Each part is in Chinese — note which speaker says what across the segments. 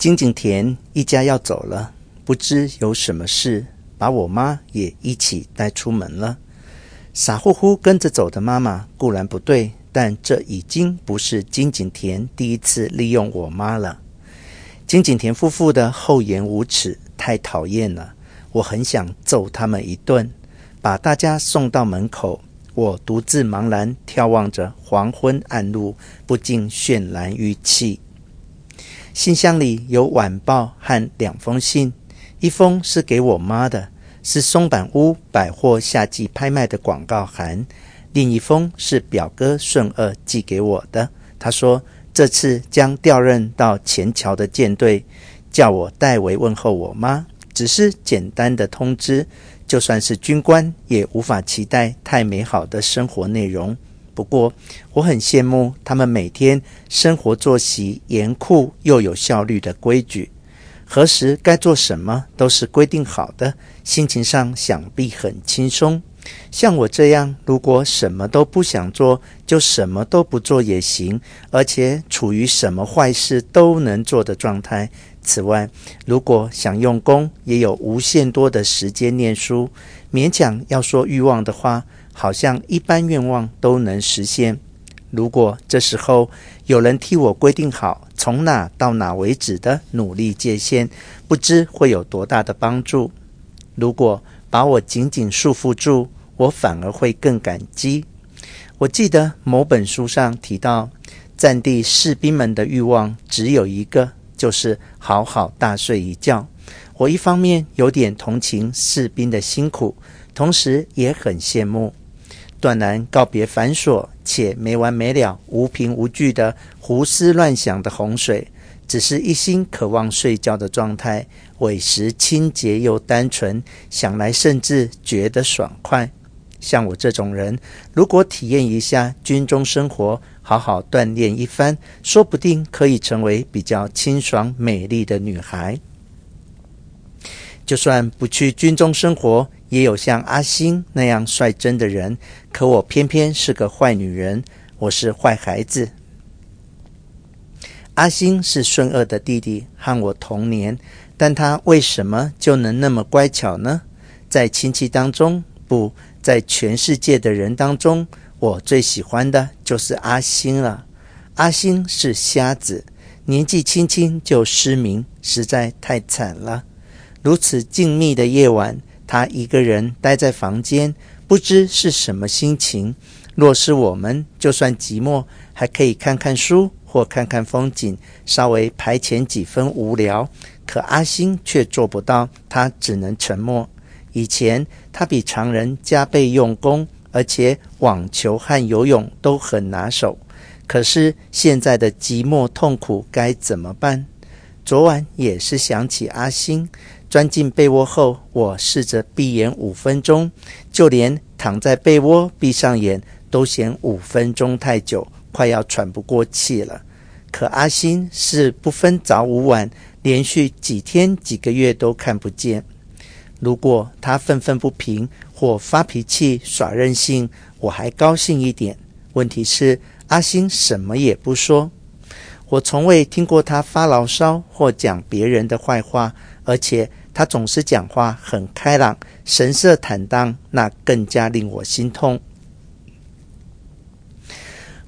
Speaker 1: 金井田一家要走了，不知有什么事，把我妈也一起带出门了。傻乎乎跟着走的妈妈固然不对，但这已经不是金井田第一次利用我妈了。金井田夫妇的厚颜无耻太讨厌了，我很想揍他们一顿。把大家送到门口，我独自茫然眺望着黄昏暗路，不禁泫然欲泣。信箱里有晚报和两封信，一封是给我妈的。是松坂屋百货夏季拍卖的广告函，另一封是表哥顺二寄给我的。他说这次将调任到前桥的舰队，叫我代为问候我妈。只是简单的通知，就算是军官也无法期待太美好的生活内容。不过我很羡慕他们每天生活作息严酷又有效率的规矩。何时该做什么都是规定好的，心情上想必很轻松。像我这样，如果什么都不想做，就什么都不做也行，而且处于什么坏事都能做的状态。此外，如果想用功，也有无限多的时间念书。勉强要说欲望的话，好像一般愿望都能实现。如果这时候有人替我规定好从哪到哪为止的努力界限，不知会有多大的帮助。如果把我紧紧束缚住，我反而会更感激。我记得某本书上提到，战地士兵们的欲望只有一个，就是好好大睡一觉。我一方面有点同情士兵的辛苦，同时也很羡慕。断然告别繁琐且没完没了、无凭无据的胡思乱想的洪水，只是一心渴望睡觉的状态，委实清洁又单纯，想来甚至觉得爽快。像我这种人，如果体验一下军中生活，好好锻炼一番，说不定可以成为比较清爽美丽的女孩。就算不去军中生活，也有像阿星那样率真的人。可我偏偏是个坏女人，我是坏孩子。阿星是顺二的弟弟，和我同年，但他为什么就能那么乖巧呢？在亲戚当中，不在全世界的人当中，我最喜欢的就是阿星了。阿星是瞎子，年纪轻轻就失明，实在太惨了。如此静谧的夜晚，他一个人待在房间，不知是什么心情。若是我们，就算寂寞，还可以看看书或看看风景，稍微排遣几分无聊。可阿星却做不到，他只能沉默。以前他比常人加倍用功，而且网球和游泳都很拿手。可是现在的寂寞痛苦该怎么办？昨晚也是想起阿星。钻进被窝后，我试着闭眼五分钟，就连躺在被窝闭上眼都嫌五分钟太久，快要喘不过气了。可阿星是不分早午晚，连续几天几个月都看不见。如果他愤愤不平或发脾气耍任性，我还高兴一点。问题是阿星什么也不说，我从未听过他发牢骚或讲别人的坏话，而且。他总是讲话很开朗，神色坦荡，那更加令我心痛。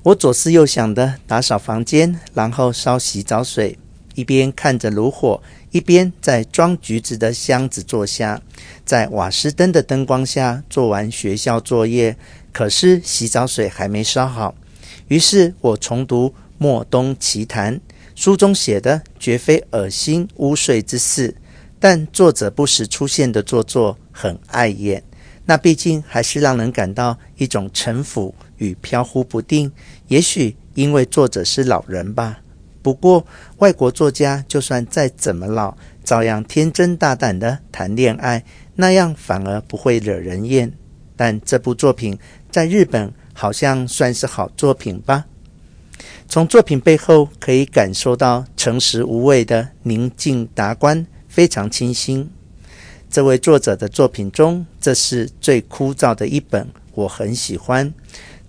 Speaker 1: 我左思右想的打扫房间，然后烧洗澡水，一边看着炉火，一边在装橘子的箱子坐下，在瓦斯灯的灯光下做完学校作业。可是洗澡水还没烧好，于是我重读《莫东奇谈》，书中写的绝非恶心污秽之事。但作者不时出现的做作很碍眼，那毕竟还是让人感到一种城府与飘忽不定。也许因为作者是老人吧。不过外国作家就算再怎么老，照样天真大胆的谈恋爱，那样反而不会惹人厌。但这部作品在日本好像算是好作品吧。从作品背后可以感受到诚实无畏的宁静达观。非常清新。这位作者的作品中，这是最枯燥的一本，我很喜欢。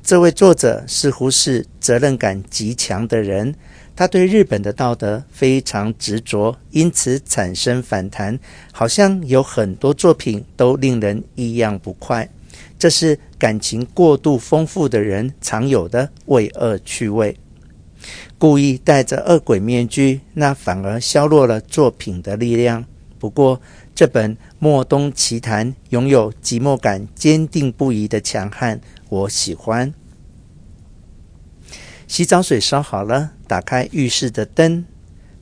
Speaker 1: 这位作者似乎是责任感极强的人，他对日本的道德非常执着，因此产生反弹，好像有很多作品都令人异样不快。这是感情过度丰富的人常有的为恶趣味。故意戴着恶鬼面具，那反而削弱了作品的力量。不过，这本《莫东奇谭》拥有寂寞感坚定不移的强悍，我喜欢。洗澡水烧好了，打开浴室的灯，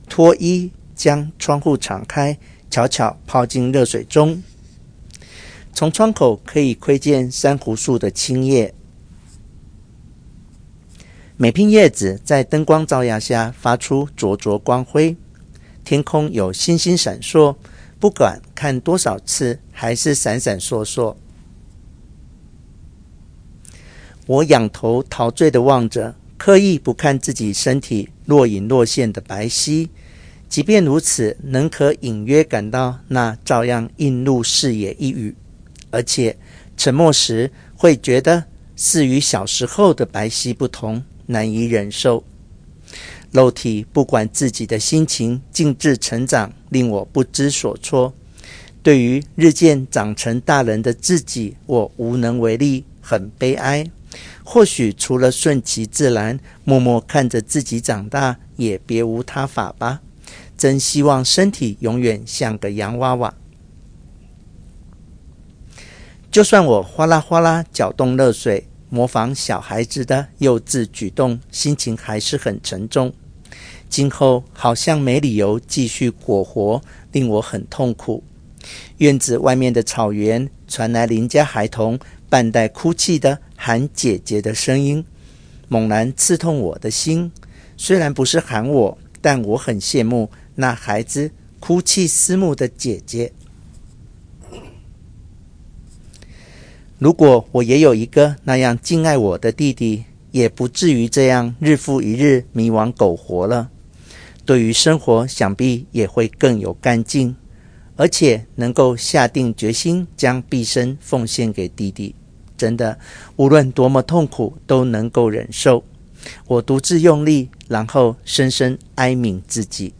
Speaker 1: 脱衣，将窗户敞开，悄悄泡进热水中。从窗口可以窥见珊瑚树的青叶，每片叶子在灯光照耀下发出灼灼光辉。天空有星星闪烁，不管看多少次，还是闪闪烁烁。我仰头陶醉地望着。刻意不看自己身体若隐若现的白皙，即便如此，能可隐约感到那照样映入视野一隅，而且沉默时会觉得似与小时候的白皙不同，难以忍受。肉体不管自己的心情径自成长，令我不知所措。对于日渐长成大人的自己，我无能为力，很悲哀。或许除了顺其自然，默默看着自己长大，也别无他法吧。真希望身体永远像个洋娃娃。就算我哗啦哗啦搅动热水，模仿小孩子的幼稚举动，心情还是很沉重。今后好像没理由继续果活，令我很痛苦。院子外面的草原传来邻家孩童半带哭泣的喊姐姐的声音，猛然刺痛我的心。虽然不是喊我，但我很羡慕那孩子哭泣思慕的姐姐。如果我也有一个那样敬爱我的弟弟，也不至于这样日复一日迷惘苟活了。对于生活，想必也会更有干劲，而且能够下定决心将毕生奉献给弟弟。真的，无论多么痛苦，都能够忍受。我独自用力，然后深深哀悯自己。